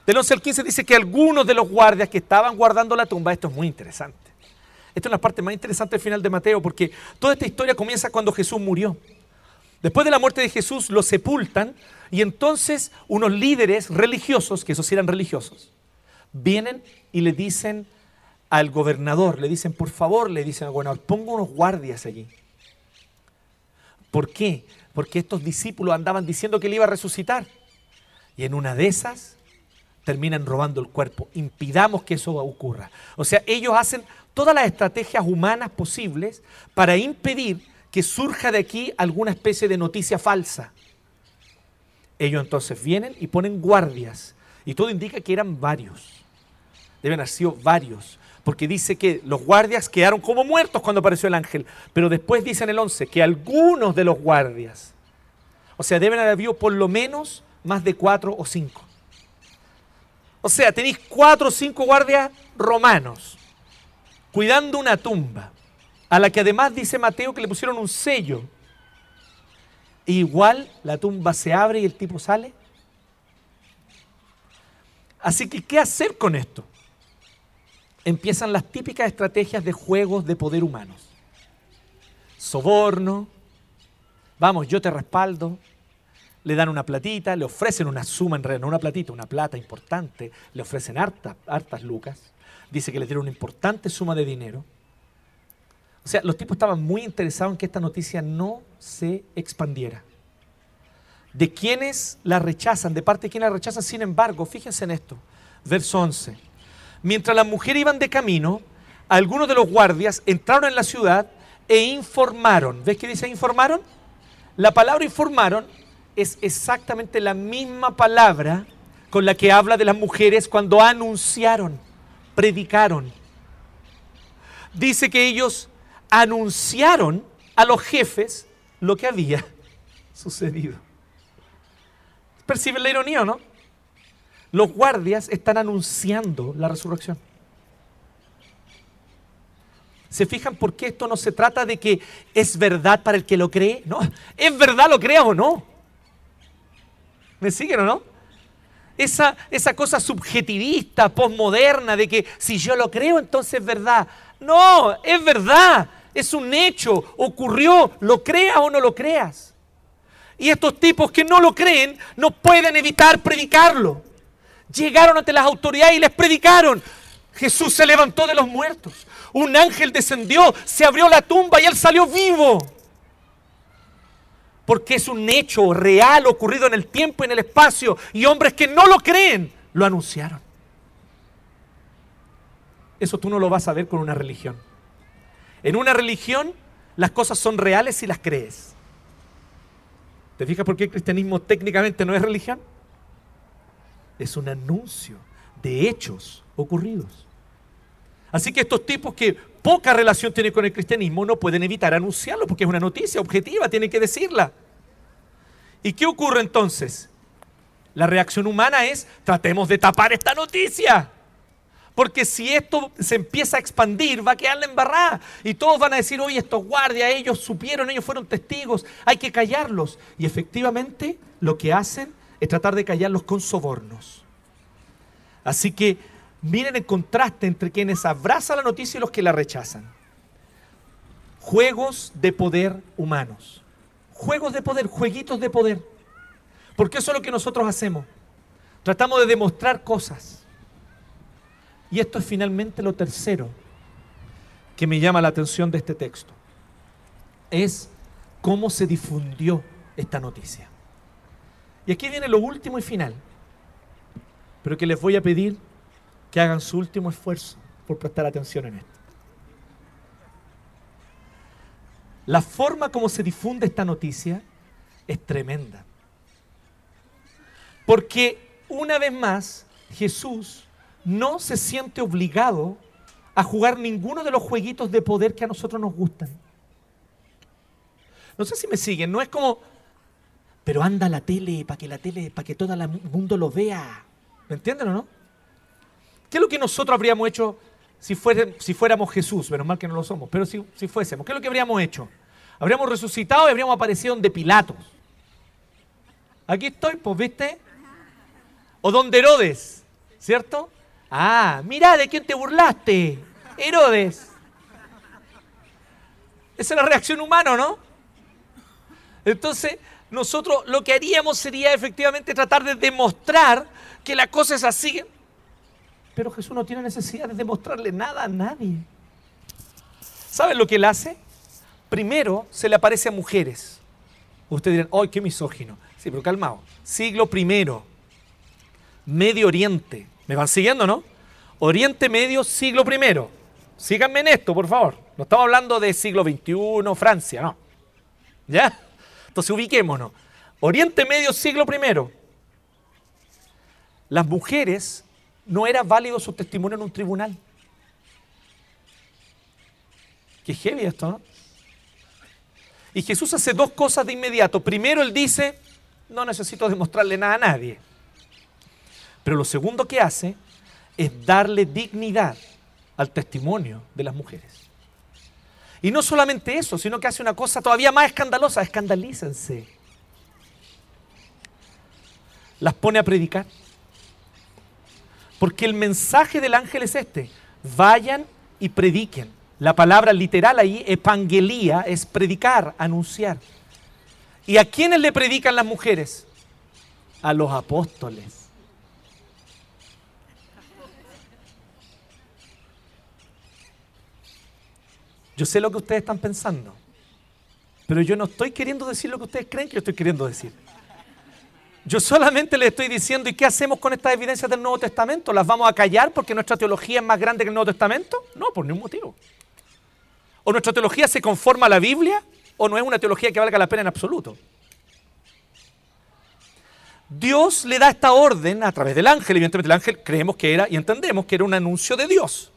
Del 11 al 15 dice que algunos de los guardias que estaban guardando la tumba, esto es muy interesante. Esta es la parte más interesante del final de Mateo, porque toda esta historia comienza cuando Jesús murió. Después de la muerte de Jesús lo sepultan y entonces unos líderes religiosos, que esos eran religiosos, vienen y le dicen al gobernador, le dicen, por favor, le dicen al gobernador, ponga unos guardias allí. ¿Por qué? Porque estos discípulos andaban diciendo que él iba a resucitar. Y en una de esas terminan robando el cuerpo. Impidamos que eso ocurra. O sea, ellos hacen todas las estrategias humanas posibles para impedir que surja de aquí alguna especie de noticia falsa. Ellos entonces vienen y ponen guardias. Y todo indica que eran varios. Deben haber sido varios. Porque dice que los guardias quedaron como muertos cuando apareció el ángel. Pero después dice en el 11 que algunos de los guardias, o sea, deben haber habido por lo menos más de cuatro o cinco. O sea, tenéis cuatro o cinco guardias romanos cuidando una tumba, a la que además dice Mateo que le pusieron un sello. E igual la tumba se abre y el tipo sale. Así que, ¿qué hacer con esto? Empiezan las típicas estrategias de juegos de poder humanos. Soborno, vamos, yo te respaldo, le dan una platita, le ofrecen una suma en realidad, no una platita, una plata importante, le ofrecen hartas, hartas lucas, dice que le dieron una importante suma de dinero. O sea, los tipos estaban muy interesados en que esta noticia no se expandiera. De quienes la rechazan, de parte de quienes la rechazan, sin embargo, fíjense en esto, verso 11. Mientras las mujeres iban de camino, algunos de los guardias entraron en la ciudad e informaron. ¿Ves qué dice informaron? La palabra informaron es exactamente la misma palabra con la que habla de las mujeres cuando anunciaron, predicaron. Dice que ellos anunciaron a los jefes lo que había (laughs) sucedido. ¿Perciben la ironía o no? Los guardias están anunciando la resurrección. ¿Se fijan por qué esto no se trata de que es verdad para el que lo cree? No, es verdad lo crea o no. ¿Me siguen o no? Esa, esa cosa subjetivista, posmoderna, de que si yo lo creo, entonces es verdad. No, es verdad. Es un hecho. Ocurrió. Lo creas o no lo creas. Y estos tipos que no lo creen no pueden evitar predicarlo. Llegaron ante las autoridades y les predicaron. Jesús se levantó de los muertos. Un ángel descendió, se abrió la tumba y él salió vivo porque es un hecho real ocurrido en el tiempo y en el espacio, y hombres que no lo creen lo anunciaron. Eso tú no lo vas a ver con una religión. En una religión las cosas son reales si las crees. ¿Te fijas por qué el cristianismo técnicamente no es religión? Es un anuncio de hechos ocurridos. Así que estos tipos que poca relación tienen con el cristianismo no pueden evitar anunciarlo porque es una noticia objetiva, tienen que decirla. ¿Y qué ocurre entonces? La reacción humana es, tratemos de tapar esta noticia. Porque si esto se empieza a expandir, va a quedar la embarrada. Y todos van a decir, oye, estos guardias, ellos supieron, ellos fueron testigos, hay que callarlos. Y efectivamente lo que hacen es tratar de callarlos con sobornos. Así que miren el contraste entre quienes abrazan la noticia y los que la rechazan. Juegos de poder humanos. Juegos de poder, jueguitos de poder. Porque eso es lo que nosotros hacemos. Tratamos de demostrar cosas. Y esto es finalmente lo tercero que me llama la atención de este texto. Es cómo se difundió esta noticia. Y aquí viene lo último y final. Pero que les voy a pedir que hagan su último esfuerzo por prestar atención en esto. La forma como se difunde esta noticia es tremenda. Porque una vez más Jesús no se siente obligado a jugar ninguno de los jueguitos de poder que a nosotros nos gustan. No sé si me siguen, no es como, pero anda la tele para que la tele, para que todo el mundo lo vea. ¿Me entienden o no? ¿Qué es lo que nosotros habríamos hecho si, fuéramos Jesús? Menos mal que no lo somos, pero si, si fuésemos, ¿qué es lo que habríamos hecho? Habríamos resucitado y habríamos aparecido de Pilatos. Aquí estoy, pues, ¿viste? O donde Herodes, ¿cierto? Ah, mira, ¿de quién te burlaste? Herodes. Esa es la reacción humana, ¿no? Entonces, nosotros lo que haríamos sería efectivamente tratar de demostrar que la cosa es así. Pero Jesús no tiene necesidad de demostrarle nada a nadie. ¿Saben lo que él hace? Primero se le aparece a mujeres. Ustedes dirán, ¡ay, qué misógino! Sí, pero calmado. Siglo primero, Medio Oriente. ¿Me van siguiendo, no? Oriente Medio, siglo primero. Síganme en esto, por favor. No estamos hablando de siglo XXI, Francia, no. ¿Ya? Entonces ubiquémonos. Oriente Medio, siglo primero. Las mujeres no era válido su testimonio en un tribunal. Qué heavy esto, ¿no? Y Jesús hace dos cosas de inmediato. Primero, él dice, no necesito demostrarle nada a nadie. Pero lo segundo que hace es darle dignidad al testimonio de las mujeres. Y no solamente eso, sino que hace una cosa todavía más escandalosa, escandalícense. Las pone a predicar. Porque el mensaje del ángel es este, vayan y prediquen. La palabra literal ahí, evangelía, es predicar, anunciar. ¿Y a quiénes le predican las mujeres? A los apóstoles. Yo sé lo que ustedes están pensando, pero yo no estoy queriendo decir lo que ustedes creen que yo estoy queriendo decir. Yo solamente les estoy diciendo, ¿y qué hacemos con estas evidencias del Nuevo Testamento? ¿Las vamos a callar porque nuestra teología es más grande que el Nuevo Testamento? No, por ningún motivo. ¿O nuestra teología se conforma a la Biblia o no es una teología que valga la pena en absoluto? Dios le da esta orden a través del ángel, evidentemente el ángel creemos que era y entendemos que era un anuncio de Dios.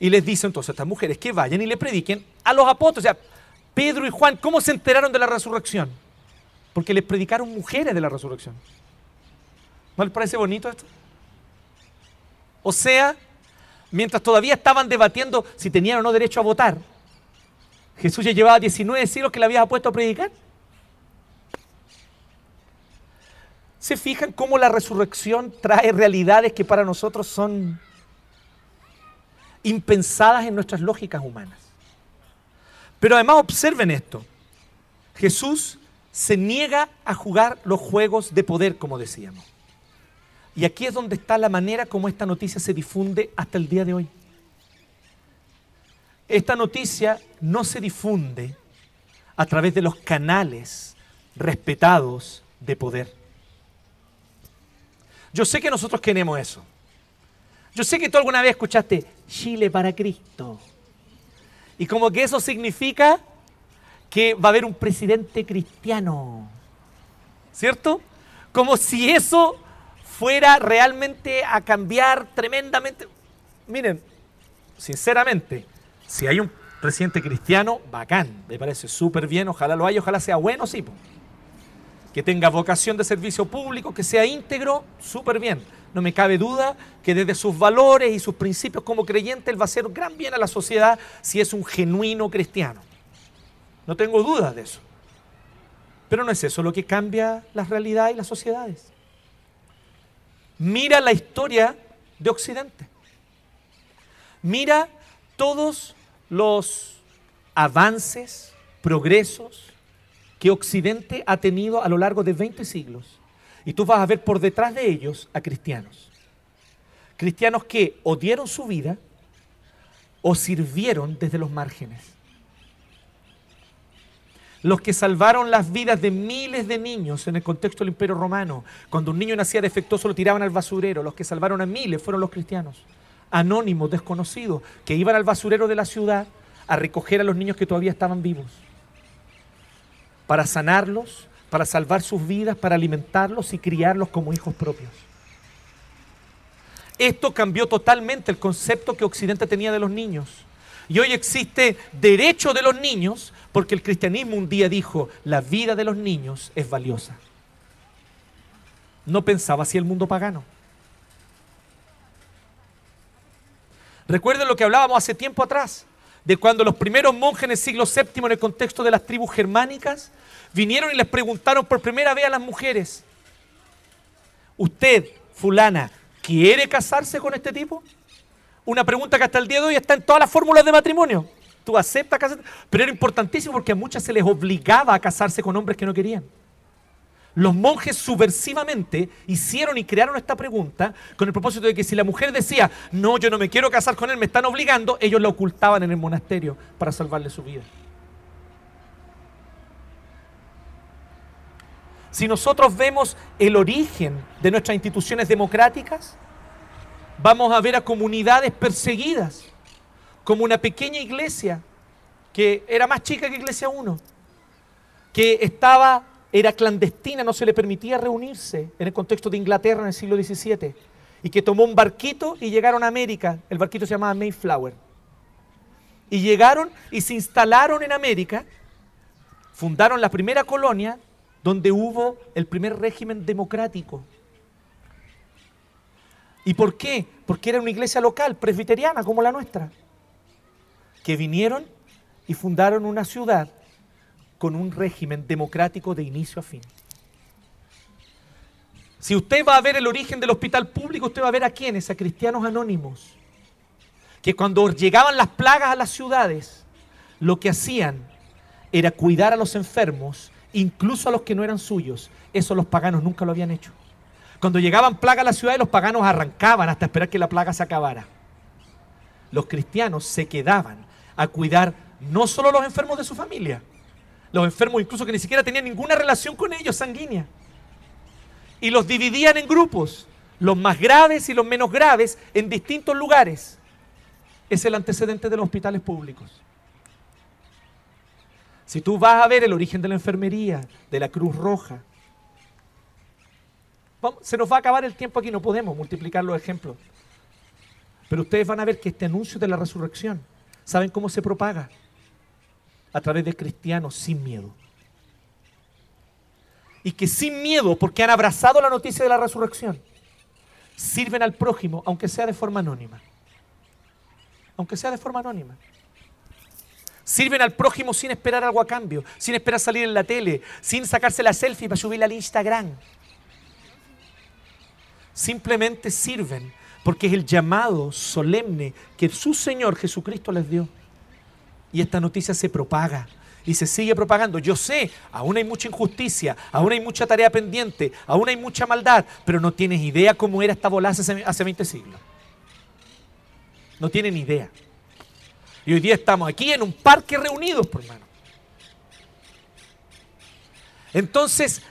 Y les dice entonces a estas mujeres que vayan y le prediquen a los apóstoles. O sea, Pedro y Juan, ¿cómo se enteraron de la resurrección? Porque les predicaron mujeres de la resurrección. ¿No les parece bonito esto? O sea, mientras todavía estaban debatiendo si tenían o no derecho a votar, Jesús ya llevaba 19 siglos que le había puesto a predicar. ¿Se fijan cómo la resurrección trae realidades que para nosotros son impensadas en nuestras lógicas humanas. Pero además observen esto. Jesús se niega a jugar los juegos de poder, como decíamos. Y aquí es donde está la manera como esta noticia se difunde hasta el día de hoy. Esta noticia no se difunde a través de los canales respetados de poder. Yo sé que nosotros queremos eso. Yo sé que tú alguna vez escuchaste Chile para Cristo. Y como que eso significa que va a haber un presidente cristiano. ¿Cierto? Como si eso fuera realmente a cambiar tremendamente. Miren, sinceramente, si hay un presidente cristiano, bacán, me parece súper bien, ojalá lo haya, ojalá sea bueno, sí. Que tenga vocación de servicio público, que sea íntegro, súper bien no me cabe duda que desde sus valores y sus principios como creyente, él va a hacer gran bien a la sociedad si es un genuino cristiano. No tengo dudas de eso. Pero no es eso lo que cambia la realidad y las sociedades. Mira la historia de Occidente. Mira todos los avances, progresos que Occidente ha tenido a lo largo de 20 siglos. Y tú vas a ver por detrás de ellos a cristianos. Cristianos que o dieron su vida o sirvieron desde los márgenes. Los que salvaron las vidas de miles de niños en el contexto del Imperio Romano. Cuando un niño nacía defectuoso lo tiraban al basurero. Los que salvaron a miles fueron los cristianos. Anónimos, desconocidos, que iban al basurero de la ciudad a recoger a los niños que todavía estaban vivos. Para sanarlos, para salvar sus vidas, para alimentarlos y criarlos como hijos propios. Esto cambió totalmente el concepto que Occidente tenía de los niños. Y hoy existe derecho de los niños porque el cristianismo un día dijo, la vida de los niños es valiosa. No pensaba así el mundo pagano. Recuerden lo que hablábamos hace tiempo atrás, de cuando los primeros monjes en el siglo VII, en el contexto de las tribus germánicas, vinieron y les preguntaron por primera vez a las mujeres, ¿usted, fulana, quiere casarse con este tipo? Una pregunta que hasta el día de hoy está en todas las fórmulas de matrimonio. Tú aceptas casarte, pero era importantísimo porque a muchas se les obligaba a casarse con hombres que no querían. Los monjes subversivamente hicieron y crearon esta pregunta con el propósito de que si la mujer decía, no, yo no me quiero casar con él, me están obligando, ellos la ocultaban en el monasterio para salvarle su vida. Si nosotros vemos el origen de nuestras instituciones democráticas, vamos a ver a comunidades perseguidas, como una pequeña iglesia que era más chica que Iglesia 1, que estaba, era clandestina, no se le permitía reunirse en el contexto de Inglaterra en el siglo XVII, y que tomó un barquito y llegaron a América. El barquito se llamaba Mayflower. Y llegaron y se instalaron en América, fundaron la primera colonia donde hubo el primer régimen democrático. ¿Y por qué? Porque era una iglesia local, presbiteriana como la nuestra, que vinieron y fundaron una ciudad con un régimen democrático de inicio a fin. Si usted va a ver el origen del hospital público, usted va a ver a quiénes, a cristianos anónimos, que cuando llegaban las plagas a las ciudades, lo que hacían era cuidar a los enfermos incluso a los que no eran suyos. Eso los paganos nunca lo habían hecho. Cuando llegaban plagas a la ciudad, los paganos arrancaban hasta esperar que la plaga se acabara. Los cristianos se quedaban a cuidar no solo los enfermos de su familia, los enfermos incluso que ni siquiera tenían ninguna relación con ellos sanguínea. Y los dividían en grupos, los más graves y los menos graves, en distintos lugares. Es el antecedente de los hospitales públicos. Si tú vas a ver el origen de la enfermería, de la Cruz Roja, se nos va a acabar el tiempo aquí, no podemos multiplicar los ejemplos. Pero ustedes van a ver que este anuncio de la resurrección, ¿saben cómo se propaga? A través de cristianos sin miedo. Y que sin miedo, porque han abrazado la noticia de la resurrección, sirven al prójimo, aunque sea de forma anónima. Aunque sea de forma anónima. Sirven al prójimo sin esperar algo a cambio, sin esperar salir en la tele, sin sacarse la selfie para subirla al Instagram. Simplemente sirven porque es el llamado solemne que su Señor Jesucristo les dio. Y esta noticia se propaga y se sigue propagando. Yo sé, aún hay mucha injusticia, aún hay mucha tarea pendiente, aún hay mucha maldad, pero no tienes idea cómo era esta bola hace, hace 20 siglos. No tienen idea. Y hoy día estamos aquí en un parque reunidos, por hermano. Entonces,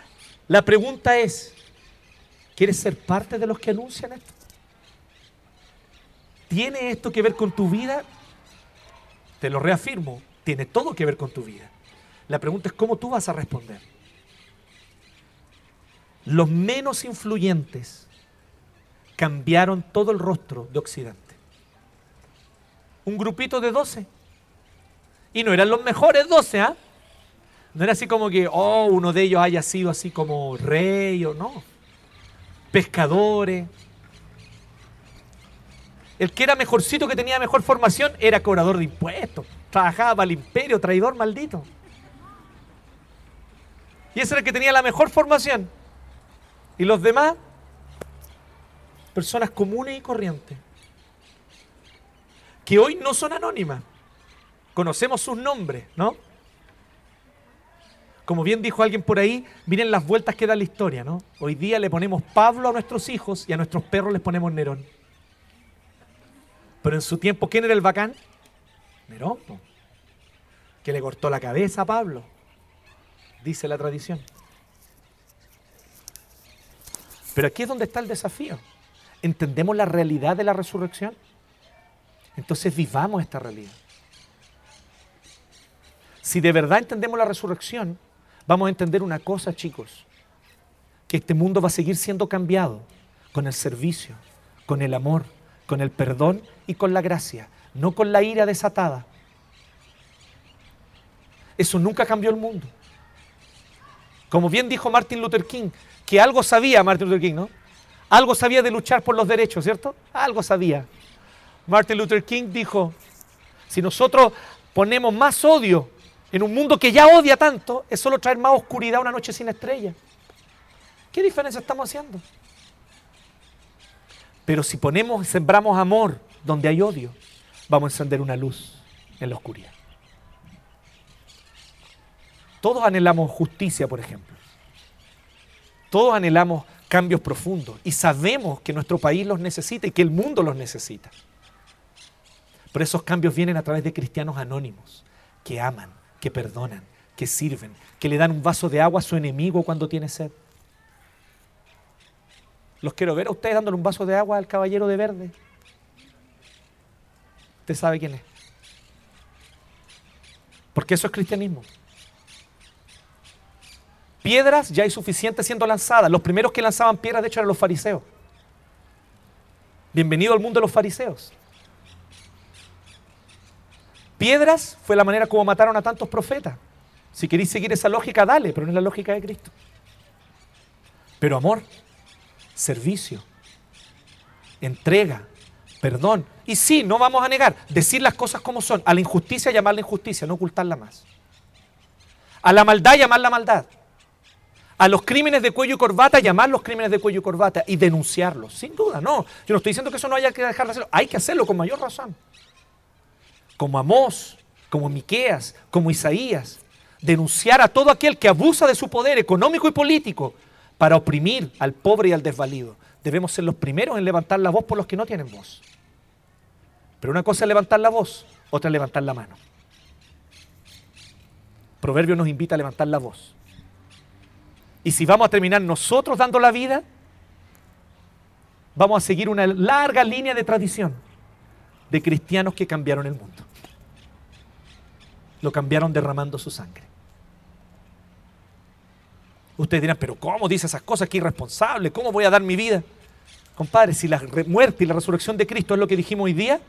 la pregunta es, ¿quieres ser parte de los que anuncian esto? ¿Tiene esto que ver con tu vida? Te lo reafirmo, tiene todo que ver con tu vida. La pregunta es cómo tú vas a responder. Los menos influyentes cambiaron todo el rostro de Occidente un grupito de 12. Y no eran los mejores 12, ¿ah? No era así como que, oh, uno de ellos haya sido así como rey o no. Pescadores. El que era mejorcito, que tenía mejor formación, era cobrador de impuestos. Trabajaba para el imperio, traidor maldito. Y ese era el que tenía la mejor formación. Y los demás, personas comunes y corrientes, que hoy no son anónimas. Conocemos sus nombres, ¿no? Como bien dijo alguien por ahí, miren las vueltas que da la historia, ¿no? Hoy día le ponemos Pablo a nuestros hijos y a nuestros perros les ponemos Nerón. Pero en su tiempo, ¿quién era el bacán? Nerón, que le cortó la cabeza a Pablo, dice la tradición. Pero aquí es donde está el desafío. ¿Entendemos la realidad de la resurrección? Entonces vivamos esta realidad. Si de verdad entendemos la resurrección, vamos a entender una cosa, chicos, que este mundo va a seguir siendo cambiado con el servicio, con el amor, con el perdón y con la gracia, no con la ira desatada. Eso nunca cambió el mundo. Como bien dijo Martin Luther King, que algo sabía Martin Luther King, ¿no? Algo sabía de luchar por los derechos, ¿cierto? Algo sabía. Martin Luther King dijo, si nosotros ponemos más odio en un mundo que ya odia tanto, es solo traer más oscuridad a una noche sin estrella. ¿Qué diferencia estamos haciendo? Pero si ponemos, sembramos amor donde hay odio, vamos a encender una luz en la oscuridad. Todos anhelamos justicia, por ejemplo. Todos anhelamos cambios profundos y sabemos que nuestro país los necesita y que el mundo los necesita. Pero esos cambios vienen a través de cristianos anónimos que aman, que perdonan, que sirven, que le dan un vaso de agua a su enemigo cuando tiene sed. Los quiero ver a ustedes dándole un vaso de agua al caballero de verde. Usted sabe quién es. Porque eso es cristianismo. Piedras ya hay suficientes siendo lanzadas. Los primeros que lanzaban piedras, de hecho, eran los fariseos. Bienvenido al mundo de los fariseos. Piedras fue la manera como mataron a tantos profetas. Si queréis seguir esa lógica, dale, pero no es la lógica de Cristo. Pero amor, servicio, entrega, perdón. Y sí, no vamos a negar, decir las cosas como son. A la injusticia llamarla injusticia, no ocultarla más. A la maldad llamarla maldad. A los crímenes de cuello y corbata llamar los crímenes de cuello y corbata y denunciarlos. Sin duda, no. Yo no estoy diciendo que eso no haya que dejar de hacerlo. Hay que hacerlo con mayor razón. Como Amós, como Miqueas, como Isaías. Denunciar a todo aquel que abusa de su poder económico y político para oprimir al pobre y al desvalido. Debemos ser los primeros en levantar la voz por los que no tienen voz. Pero una cosa es levantar la voz, otra es levantar la mano. Proverbio nos invita a levantar la voz. Y si vamos a terminar nosotros dando la vida, vamos a seguir una larga línea de tradición de cristianos que cambiaron el mundo. Lo cambiaron derramando su sangre. Ustedes dirán, pero ¿cómo dice esas cosas? Qué irresponsable, ¿cómo voy a dar mi vida? Compadre, si la muerte y la resurrección de Cristo es lo que dijimos hoy día,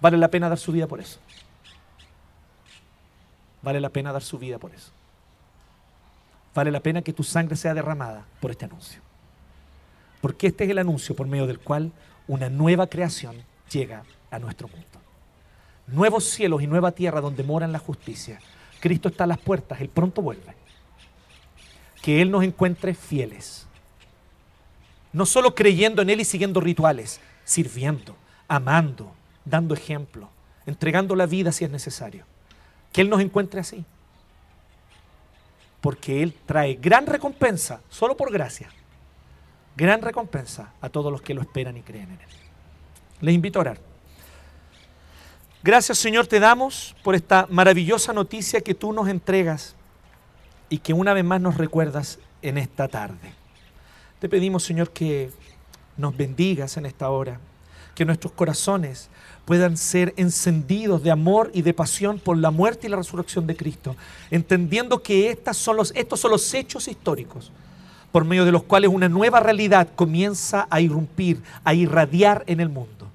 vale la pena dar su vida por eso. Vale la pena dar su vida por eso. Vale la pena que tu sangre sea derramada por este anuncio. Porque este es el anuncio por medio del cual una nueva creación llega a nuestro mundo. Nuevos cielos y nueva tierra donde moran la justicia. Cristo está a las puertas, Él pronto vuelve que Él nos encuentre fieles. No solo creyendo en Él y siguiendo rituales, sirviendo, amando, dando ejemplo, entregando la vida si es necesario. Que Él nos encuentre así. Porque Él trae gran recompensa, solo por gracia, gran recompensa a todos los que lo esperan y creen en Él. Les invito a orar. Gracias Señor te damos por esta maravillosa noticia que tú nos entregas y que una vez más nos recuerdas en esta tarde. Te pedimos, Señor, que nos bendigas en esta hora, que nuestros corazones puedan ser encendidos de amor y de pasión por la muerte y la resurrección de Cristo, entendiendo que estas son los, estos son los hechos históricos por medio de los cuales una nueva realidad comienza a irrumpir, a irradiar en el mundo.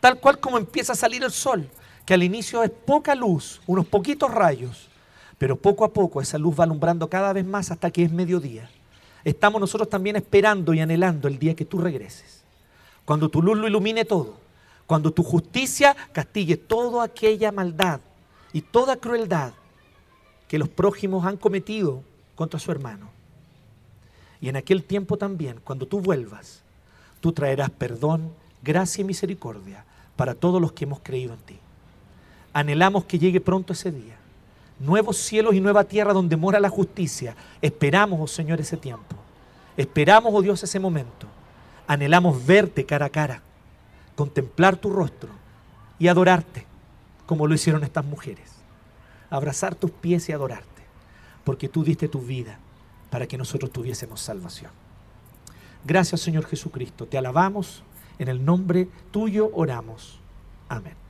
Tal cual como empieza a salir el sol, que al inicio es poca luz, unos poquitos rayos, pero poco a poco esa luz va alumbrando cada vez más hasta que es mediodía. Estamos nosotros también esperando y anhelando el día que tú regreses. Cuando tu luz lo ilumine todo. Cuando tu justicia castigue toda aquella maldad y toda crueldad que los prójimos han cometido contra su hermano. Y en aquel tiempo también, cuando tú vuelvas, tú traerás perdón, gracia y misericordia para todos los que hemos creído en ti. Anhelamos que llegue pronto ese día. Nuevos cielos y nueva tierra donde mora la justicia. Esperamos, oh Señor, ese tiempo. Esperamos, oh Dios, ese momento. Anhelamos verte cara a cara, contemplar tu rostro y adorarte como lo hicieron estas mujeres. Abrazar tus pies y adorarte, porque tú diste tu vida para que nosotros tuviésemos salvación. Gracias Señor Jesucristo, te alabamos, en el nombre tuyo oramos. Amén.